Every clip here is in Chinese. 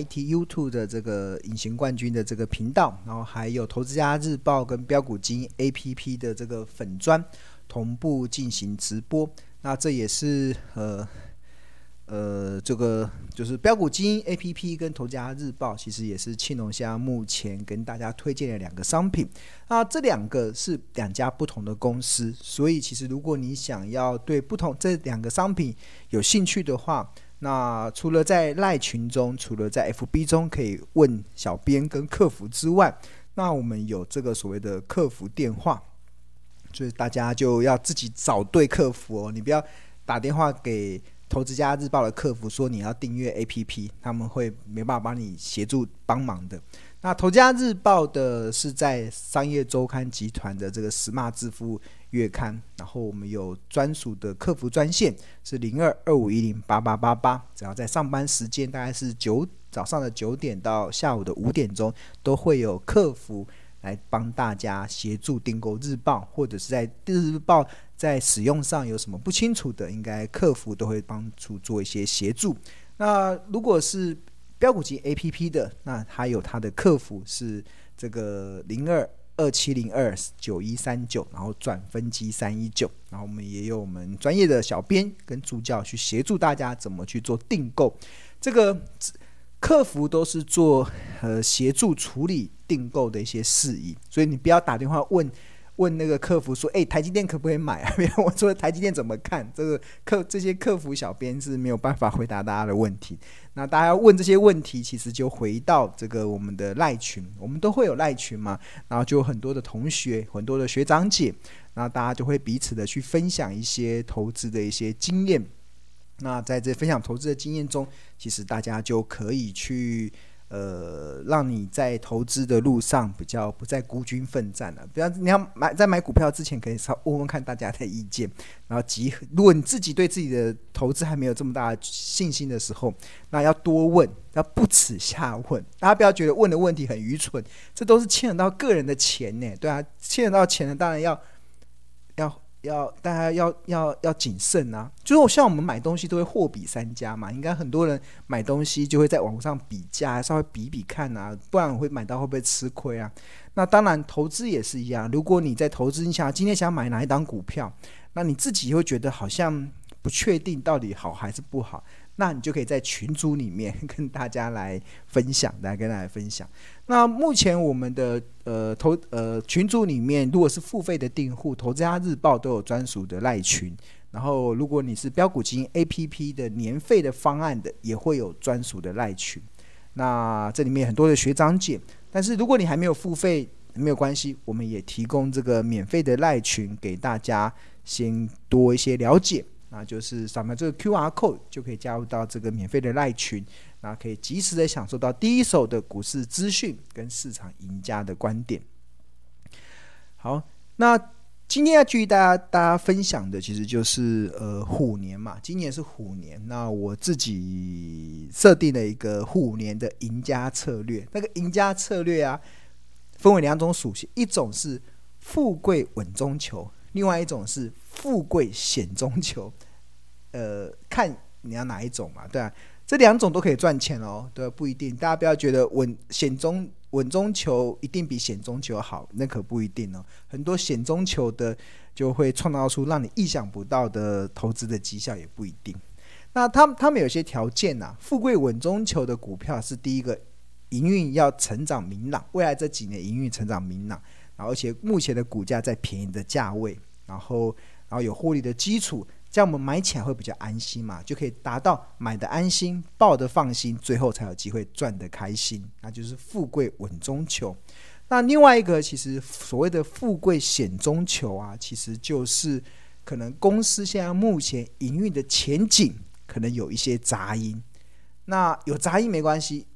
YT YouTube 的这个隐形冠军的这个频道，然后还有投资家日报跟标股金 APP 的这个粉砖同步进行直播。那这也是呃。呃，这个就是标股基因 A P P 跟投资家日报，其实也是庆隆现在目前跟大家推荐的两个商品。那这两个是两家不同的公司，所以其实如果你想要对不同这两个商品有兴趣的话，那除了在赖群中，除了在 F B 中可以问小编跟客服之外，那我们有这个所谓的客服电话，所以大家就要自己找对客服哦，你不要打电话给。投资家日报的客服说：“你要订阅 APP，他们会没办法帮你协助帮忙的。那投资家日报的是在商业周刊集团的这个 Smart 致富月刊，然后我们有专属的客服专线是零二二五一零八八八八，只要在上班时间，大概是九早上的九点到下午的五点钟，都会有客服。”来帮大家协助订购日报，或者是在日报在使用上有什么不清楚的，应该客服都会帮助做一些协助。那如果是标股级 APP 的，那它有它的客服是这个零二二七零二九一三九，然后转分机三一九，然后我们也有我们专业的小编跟助教去协助大家怎么去做订购这个。客服都是做呃协助处理订购的一些事宜，所以你不要打电话问问那个客服说，哎，台积电可不可以买啊？我说台积电怎么看？这个客这些客服小编是没有办法回答大家的问题。那大家问这些问题，其实就回到这个我们的赖群，我们都会有赖群嘛，然后就有很多的同学，很多的学长姐，那大家就会彼此的去分享一些投资的一些经验。那在这分享投资的经验中，其实大家就可以去呃，让你在投资的路上比较不再孤军奋战了。比方你要买在买股票之前，可以稍问问看大家的意见，然后集合。如果你自己对自己的投资还没有这么大的信心的时候，那要多问，要不耻下问。大家不要觉得问的问题很愚蠢，这都是牵扯到个人的钱呢，对啊，牵扯到钱的当然要要。要大家要要要谨慎啊！就是像我们买东西都会货比三家嘛，应该很多人买东西就会在网上比价，稍微比比看啊，不然会买到会不会吃亏啊？那当然投资也是一样，如果你在投资，你想今天想买哪一档股票，那你自己会觉得好像不确定到底好还是不好。那你就可以在群组里面 跟大家来分享，来跟大家分享。那目前我们的呃投呃群组里面，如果是付费的订户，投资家日报都有专属的赖群。然后如果你是标股金 APP 的年费的方案的，也会有专属的赖群。那这里面很多的学长姐，但是如果你还没有付费，没有关系，我们也提供这个免费的赖群给大家，先多一些了解。那就是扫描这个 QR code 就可以加入到这个免费的赖群，那可以及时的享受到第一手的股市资讯跟市场赢家的观点。好，那今天要继续大家大家分享的，其实就是呃虎年嘛，今年是虎年，那我自己设定了一个虎年的赢家策略。那个赢家策略啊，分为两种属性，一种是富贵稳中求。另外一种是富贵险中求，呃，看你要哪一种嘛，对啊，这两种都可以赚钱哦，对，不一定，大家不要觉得稳险中稳中求一定比险中求好，那可不一定哦，很多险中求的就会创造出让你意想不到的投资的绩效，也不一定。那他们他们有些条件呐、啊，富贵稳中求的股票是第一个，营运要成长明朗，未来这几年营运成长明朗。而且目前的股价在便宜的价位，然后然后有获利的基础，这样我们买起来会比较安心嘛，就可以达到买的安心、抱的放心，最后才有机会赚的开心，那就是富贵稳中求。那另外一个，其实所谓的富贵险中求啊，其实就是可能公司现在目前营运的前景可能有一些杂音，那有杂音没关系，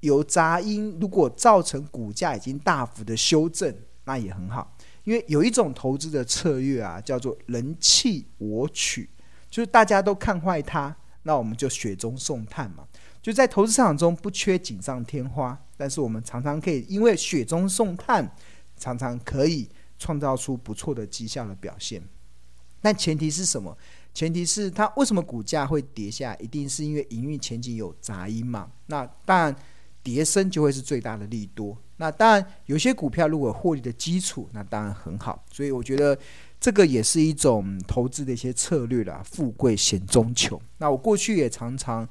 有杂音如果造成股价已经大幅的修正。那也很好，因为有一种投资的策略啊，叫做人弃我取，就是大家都看坏它，那我们就雪中送炭嘛。就在投资市场中不缺锦上添花，但是我们常常可以因为雪中送炭，常常可以创造出不错的绩效的表现。但前提是什么？前提是它为什么股价会跌下，一定是因为营运前景有杂音嘛。那当然，跌升就会是最大的利多。那当然，有些股票如果获利的基础，那当然很好。所以我觉得这个也是一种投资的一些策略啦，富贵险中求。那我过去也常常，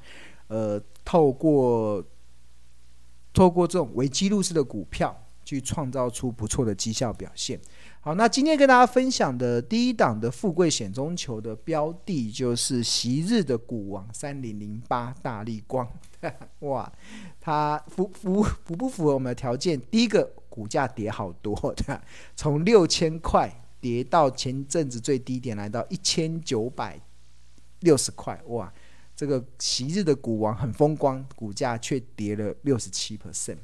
呃，透过透过这种为记录式的股票，去创造出不错的绩效表现。好，那今天跟大家分享的第一档的富贵险中求的标的，就是昔日的股王三零零八大立光。哇，它符符符不符合我们的条件？第一个，股价跌好多，对吧？从六千块跌到前阵子最低点，来到一千九百六十块。哇，这个昔日的股王很风光，股价却跌了六十七 percent。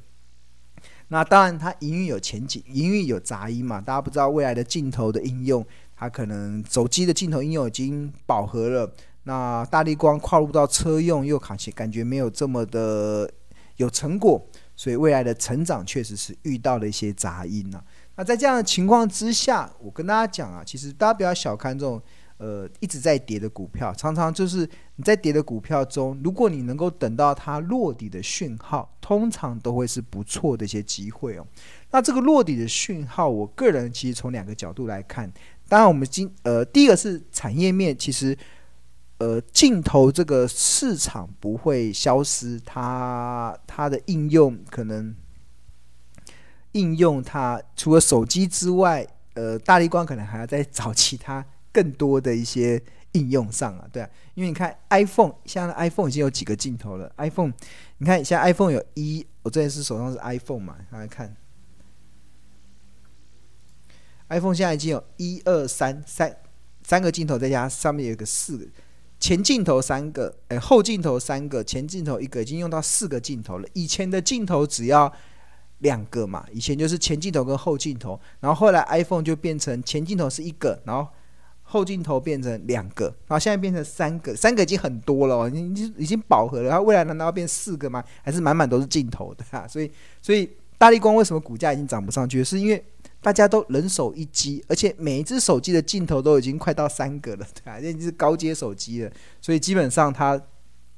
那当然，它营运有前景，营运有杂音嘛。大家不知道未来的镜头的应用，它可能手机的镜头应用已经饱和了。那大力光跨入到车用，又感觉感觉没有这么的有成果，所以未来的成长确实是遇到了一些杂音呐、啊。那在这样的情况之下，我跟大家讲啊，其实大家不要小看这种呃一直在跌的股票，常常就是你在跌的股票中，如果你能够等到它落底的讯号，通常都会是不错的一些机会哦。那这个落底的讯号，我个人其实从两个角度来看，当然我们今呃第一个是产业面，其实。呃，镜头这个市场不会消失，它它的应用可能应用它除了手机之外，呃，大力光可能还要再找其他更多的一些应用上啊，对啊，因为你看 iPhone，现在 iPhone 已经有几个镜头了，iPhone，你看现在 iPhone 有一，我这边是手上是 iPhone 嘛，大家看，iPhone 现在已经有一二三三三个镜头，再加上面有个四个。前镜头三个，哎，后镜头三个，前镜头一个，已经用到四个镜头了。以前的镜头只要两个嘛，以前就是前镜头跟后镜头，然后后来 iPhone 就变成前镜头是一个，然后后镜头变成两个，然后现在变成三个，三个已经很多了，已经已经饱和了。然后未来难道要变四个吗？还是满满都是镜头的啊？所以，所以大力光为什么股价已经涨不上去？是因为。大家都人手一机，而且每一只手机的镜头都已经快到三个了，对吧？这 已经是高阶手机了，所以基本上它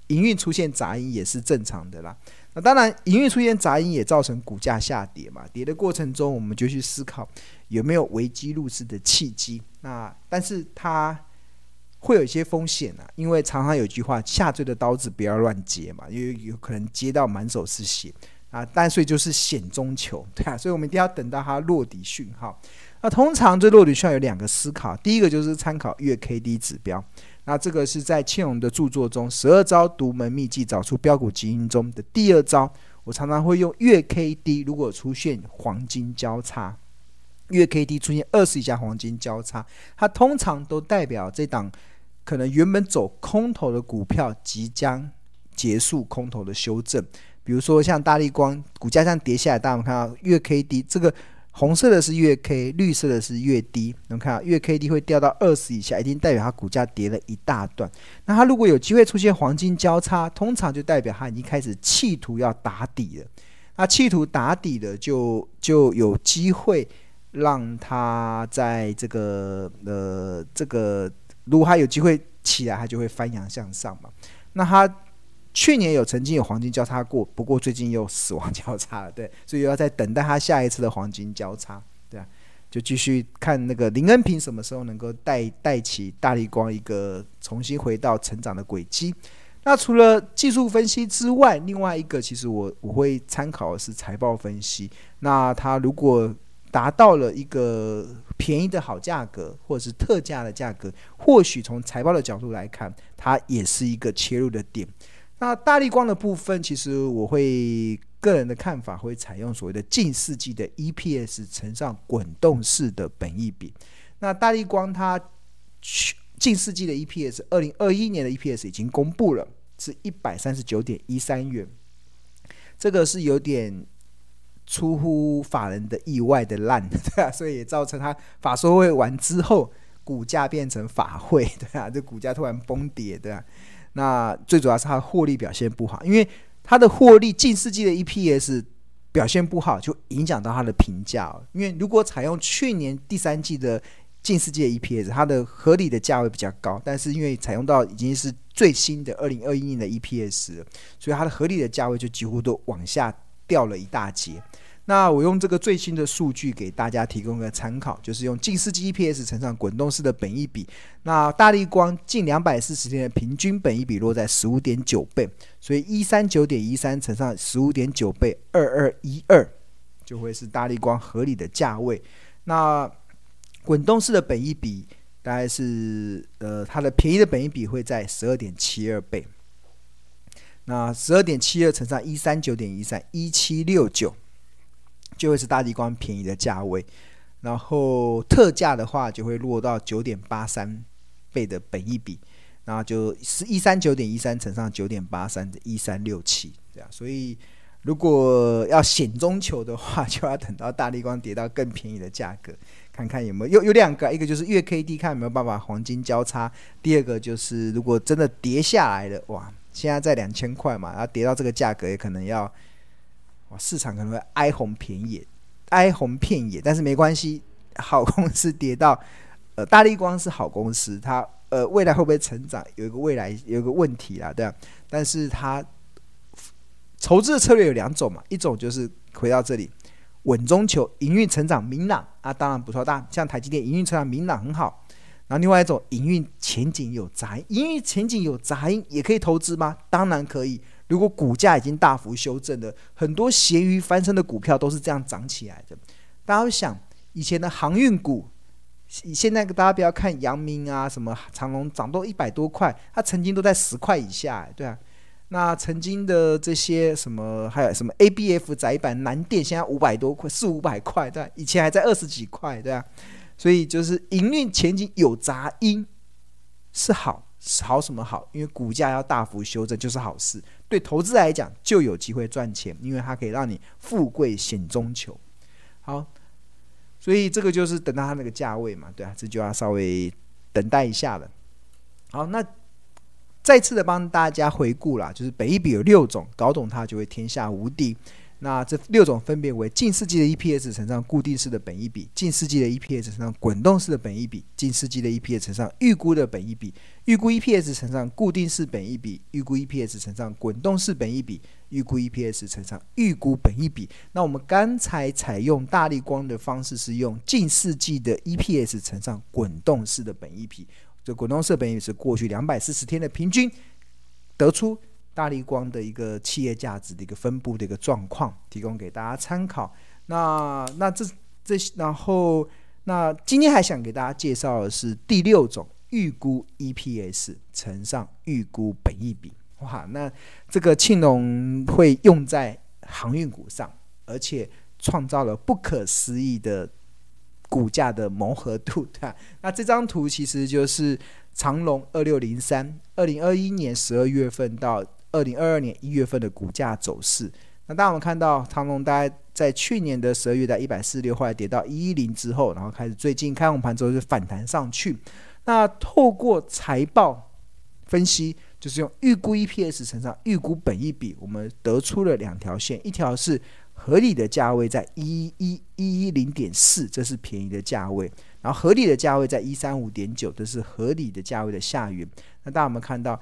营运出现杂音也是正常的啦。那当然，营运出现杂音也造成股价下跌嘛。跌的过程中，我们就去思考有没有危机入市的契机。那但是它会有一些风险啊，因为常常有句话：下坠的刀子不要乱接嘛，因为有可能接到满手是血。啊，但所以就是险中求，对啊，所以我们一定要等到它落底讯号。那通常这落底讯号有两个思考，第一个就是参考月 K D 指标。那这个是在庆荣的著作中十二招独门秘籍找出标股基因中的第二招。我常常会用月 K D，如果出现黄金交叉，月 K D 出现二十以下黄金交叉，它通常都代表这档可能原本走空头的股票即将结束空头的修正。比如说像大力光股价这样跌下来，大家看到月 K D 这个红色的是月 K，绿色的是月低。能看到月 K D 会掉到二十以下，一定代表它股价跌了一大段。那它如果有机会出现黄金交叉，通常就代表它已经开始企图要打底了。那企图打底的就就有机会让它在这个呃这个，如果它有机会起来，它就会翻扬向上嘛。那它。去年有曾经有黄金交叉过，不过最近又死亡交叉了，对，所以要再等待它下一次的黄金交叉，对啊，就继续看那个林恩平什么时候能够带带起大立光一个重新回到成长的轨迹。那除了技术分析之外，另外一个其实我我会参考的是财报分析。那它如果达到了一个便宜的好价格，或者是特价的价格，或许从财报的角度来看，它也是一个切入的点。那大立光的部分，其实我会个人的看法会采用所谓的近四季的 EPS 乘上滚动式的本益比。那大立光它去近四季的 EPS，二零二一年的 EPS 已经公布了，是一百三十九点一三元，这个是有点出乎法人的意外的烂，对啊，所以也造成它法说会完之后，股价变成法会，对啊，这股价突然崩跌，对啊。那最主要是它获利表现不好，因为它的获利近世纪的 EPS 表现不好，就影响到它的评价。因为如果采用去年第三季的近世纪的 EPS，它的合理的价位比较高，但是因为采用到已经是最新的二零二一年的 EPS，所以它的合理的价位就几乎都往下掉了一大截。那我用这个最新的数据给大家提供个参考，就是用近世纪 EPS 乘上滚动式的本益比。那大立光近两百四十天的平均本益比落在十五点九倍，所以一三九点一三乘上十五点九倍，二二一二就会是大立光合理的价位。那滚动式的本益比大概是呃，它的便宜的本益比会在十二点七二倍。那十二点七二乘上一三九点一三，一七六九。就会是大地光便宜的价位，然后特价的话就会落到九点八三倍的本益比，然后就是一三九点一三乘上九点八三的一三六七这样。所以如果要险中求的话，就要等到大地光跌到更便宜的价格，看看有没有有有两个，一个就是月 K D 看有没有办法黄金交叉，第二个就是如果真的跌下来了，哇，现在在两千块嘛，然后跌到这个价格也可能要。哇市场可能会哀鸿遍野，哀鸿遍野，但是没关系。好公司跌到，呃，大力光是好公司，它呃未来会不会成长，有一个未来有一个问题啦，对啊？但是它筹资的策略有两种嘛，一种就是回到这里稳中求，营运成长明朗啊，当然不错，大像台积电营运成长明朗很好。然后另外一种营运前景有杂音，营运前景有杂音也可以投资吗？当然可以。如果股价已经大幅修正了，很多咸鱼翻身的股票都是这样涨起来的。大家会想，以前的航运股，现在大家不要看阳明啊，什么长隆涨到一百多块，它曾经都在十块以下，对啊。那曾经的这些什么，还有什么 ABF 载板、南电，现在五百多块，四五百块，对啊，以前还在二十几块，对啊。所以就是营运前景有杂音是好，好什么好？因为股价要大幅修正就是好事。对投资来讲就有机会赚钱，因为它可以让你富贵险中求。好，所以这个就是等到它那个价位嘛，对啊，这就要稍微等待一下了。好，那再次的帮大家回顾啦，就是本益比有六种，搞懂它就会天下无敌。那这六种分别为近世纪的 EPS 乘上固定式的本益比，近世纪的 EPS 乘上滚动式的本益比，近世纪的 EPS 乘上预估的本益比，预估 EPS 乘上固定式本益比，预估 EPS 乘上滚动式本益比，预估 EPS 乘上预估本益比。那我们刚才采用大立光的方式是用近世纪的 EPS 乘上滚动式的本益比，这滚动式本益是过去两百四十天的平均，得出。大立光的一个企业价值的一个分布的一个状况，提供给大家参考。那那这这然后那今天还想给大家介绍的是第六种预估 EPS 乘上预估本益比。哇，那这个庆隆会用在航运股上，而且创造了不可思议的股价的磨合度，对吧？那这张图其实就是长荣二六零三，二零二一年十二月份到。二零二二年一月份的股价走势，那当我们看到长荣大概在去年的十二月在一百四十六，后来跌到一一零之后，然后开始最近开红盘之后就反弹上去。那透过财报分析，就是用预估 EPS 乘上预估本益比，我们得出了两条线，一条是合理的价位在一一一一零点四，这是便宜的价位，然后合理的价位在一三五点九，这是合理的价位的下缘。那大家有没有看到？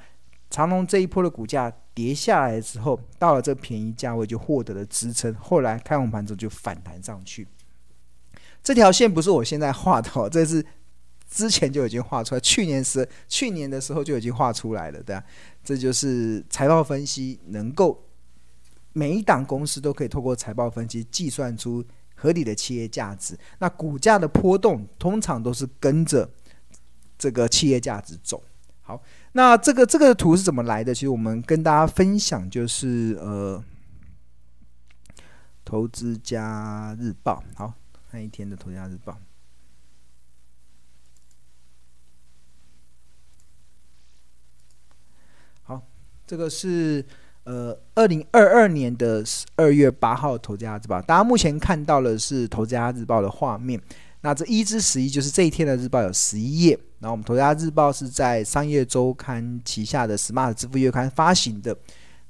长荣这一波的股价跌下来之后，到了这便宜价位就获得了支撑，后来开红盘之后就反弹上去。这条线不是我现在画的，这是之前就已经画出来，去年时去年的时候就已经画出来了，对啊？这就是财报分析，能够每一档公司都可以透过财报分析计算出合理的企业价值。那股价的波动通常都是跟着这个企业价值走。好。那这个这个图是怎么来的？其实我们跟大家分享，就是呃，投资家日报，好，那一天的投资家日报。好，这个是呃二零二二年的二月八号投资家日报，大家目前看到的是投资家日报的画面。那这一至十一就是这一天的日报有十一页，然后我们投家日报是在商业周刊旗下的 Smart 支付月刊发行的，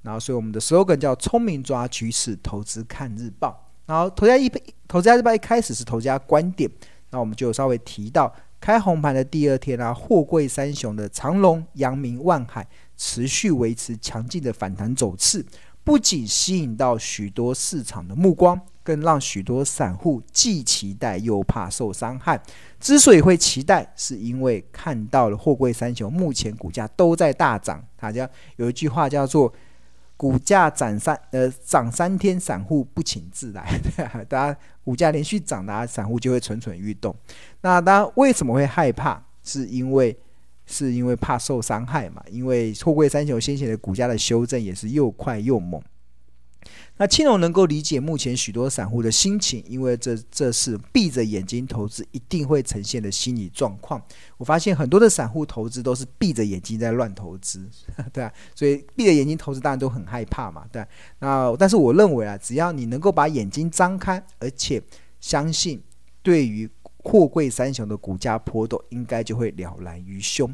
然后所以我们的 slogan 叫聪明抓趋势，投资看日报。然后投家一投资家日报一开始是投家观点，那我们就稍微提到开红盘的第二天啊，货柜三雄的长荣、阳明、万海持续维持强劲的反弹走势，不仅吸引到许多市场的目光，更让许多散户既期待又怕受伤害。之所以会期待，是因为看到了货柜三雄目前股价都在大涨。大家有一句话叫做“股价涨三呃涨三天，散户不请自来”。大家股价连续涨，大家散户就会蠢蠢欲动。那大家，为什么会害怕？是因为是因为怕受伤害嘛？因为货柜三雄先前的股价的修正也是又快又猛。那青龙能够理解目前许多散户的心情，因为这这是闭着眼睛投资一定会呈现的心理状况。我发现很多的散户投资都是闭着眼睛在乱投资，对啊，所以闭着眼睛投资当然都很害怕嘛，对。那但是我认为啊，只要你能够把眼睛张开，而且相信对于货柜三雄的股价波动，应该就会了然于胸。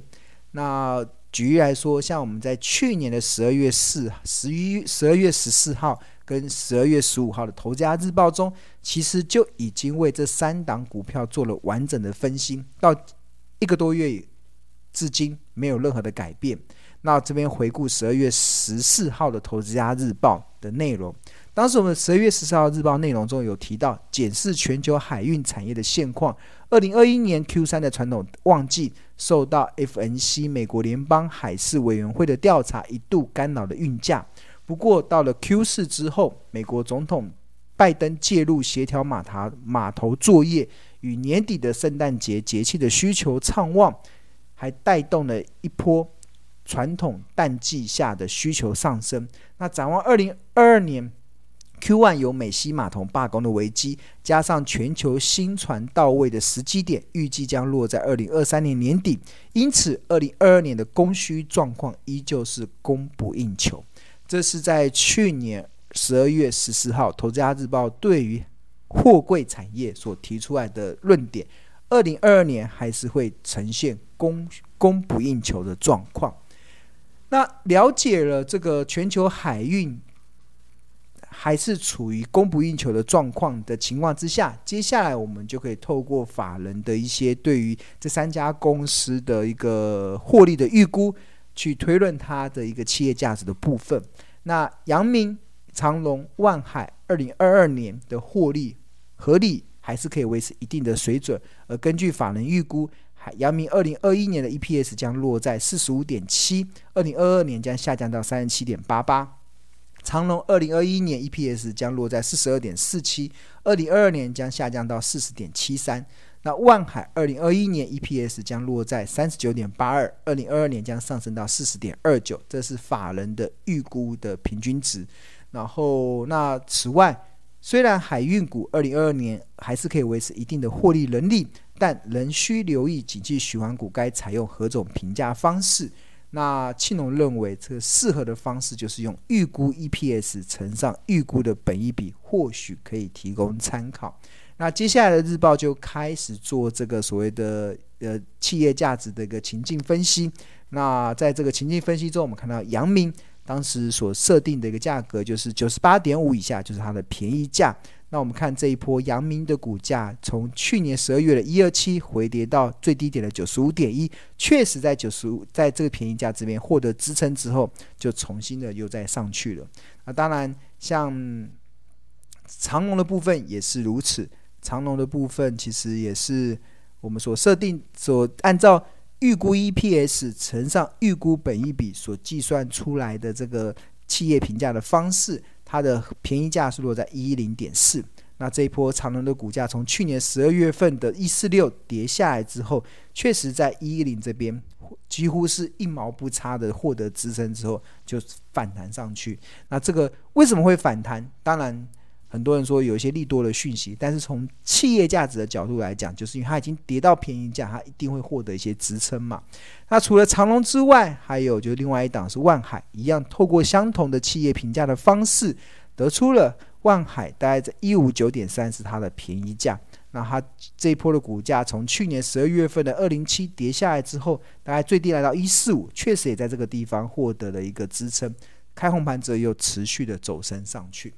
那举例来说，像我们在去年的十二月四、十一、十二月十四号。跟十二月十五号的《投资家日报》中，其实就已经为这三档股票做了完整的分析。到一个多月至今，没有任何的改变。那这边回顾十二月十四号的《投资家日报》的内容，当时我们十二月十四号日报内容中有提到，检视全球海运产业的现况。二零二一年 Q 三的传统旺季，受到 FNC 美国联邦海事委员会的调查，一度干扰了运价。不过，到了 Q 四之后，美国总统拜登介入协调码头码头作业，与年底的圣诞节节气的需求畅旺，还带动了一波传统淡季下的需求上升。那展望二零二二年 Q one 有美西码头罢工的危机，加上全球新船到位的时机点，预计将落在二零二三年年底，因此二零二二年的供需状况依旧是供不应求。这是在去年十二月十四号，《投资家日报》对于货柜产业所提出来的论点，二零二二年还是会呈现供供不应求的状况。那了解了这个全球海运还是处于供不应求的状况的情况之下，接下来我们就可以透过法人的一些对于这三家公司的一个获利的预估。去推论它的一个企业价值的部分。那阳明、长隆、万海二零二二年的获利合理还是可以维持一定的水准。而根据法人预估，阳明二零二一年的 EPS 将落在四十五点七，二零二二年将下降到三十七点八八。长隆二零二一年 EPS 将落在四十二点四七，二零二二年将下降到四十点七三。那万海二零二一年 EPS 将落在三十九点八二，二零二二年将上升到四十点二九，这是法人的预估的平均值。然后，那此外，虽然海运股二零二二年还是可以维持一定的获利能力，但仍需留意景气循环股该采用何种评价方式。那庆农认为，这个适合的方式就是用预估 EPS 乘上预估的本益比，或许可以提供参考。那接下来的日报就开始做这个所谓的呃企业价值的一个情境分析。那在这个情境分析中，我们看到阳明当时所设定的一个价格就是九十八点五以下就是它的便宜价。那我们看这一波阳明的股价从去年十二月的一二七回跌到最低点的九十五点一，确实在九十五在这个便宜价这边获得支撑之后，就重新的又再上去了。那当然像长龙的部分也是如此。长龙的部分其实也是我们所设定、所按照预估 EPS 乘上预估本益比所计算出来的这个企业评价的方式，它的便宜价是落在一一零点四。那这一波长隆的股价从去年十二月份的一四六跌下来之后，确实在一一零这边几乎是一毛不差的获得支撑之后就反弹上去。那这个为什么会反弹？当然。很多人说有一些利多的讯息，但是从企业价值的角度来讲，就是因为它已经跌到便宜价，它一定会获得一些支撑嘛。那除了长隆之外，还有就是另外一档是万海，一样透过相同的企业评价的方式，得出了万海大概在一五九点三是它的便宜价。那它这一波的股价从去年十二月份的二零七跌下来之后，大概最低来到一四五，确实也在这个地方获得了一个支撑。开红盘则又持续的走升上去。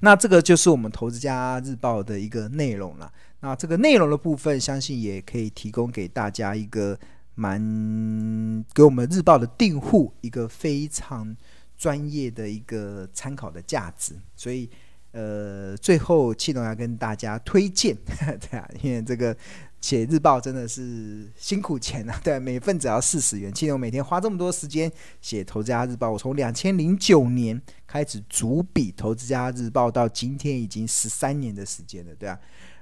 那这个就是我们投资家日报的一个内容了。那这个内容的部分，相信也可以提供给大家一个蛮给我们日报的订户一个非常专业的一个参考的价值。所以，呃，最后庆龙要跟大家推荐，对啊，因为这个。写日报真的是辛苦钱啊！对，每份只要四十元。庆龙每天花这么多时间写《投资家日报》，我从两千零九年开始主笔《投资家日报》，到今天已经十三年的时间了，对啊。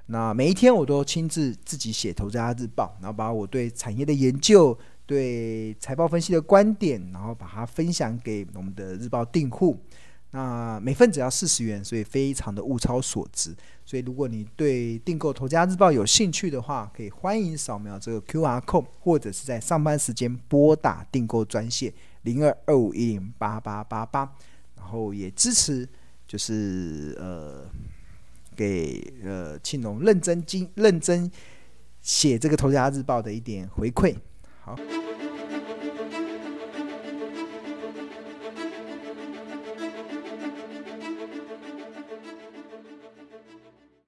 那每一天我都亲自自己写《投资家日报》，然后把我对产业的研究、对财报分析的观点，然后把它分享给我们的日报订户。那每份只要四十元，所以非常的物超所值。所以如果你对订购《投资家日报》有兴趣的话，可以欢迎扫描这个 QR code，或者是在上班时间拨打订购专线零二二五一零八八八八，然后也支持就是呃给呃庆龙认真经认真写这个《投家日报》的一点回馈。好。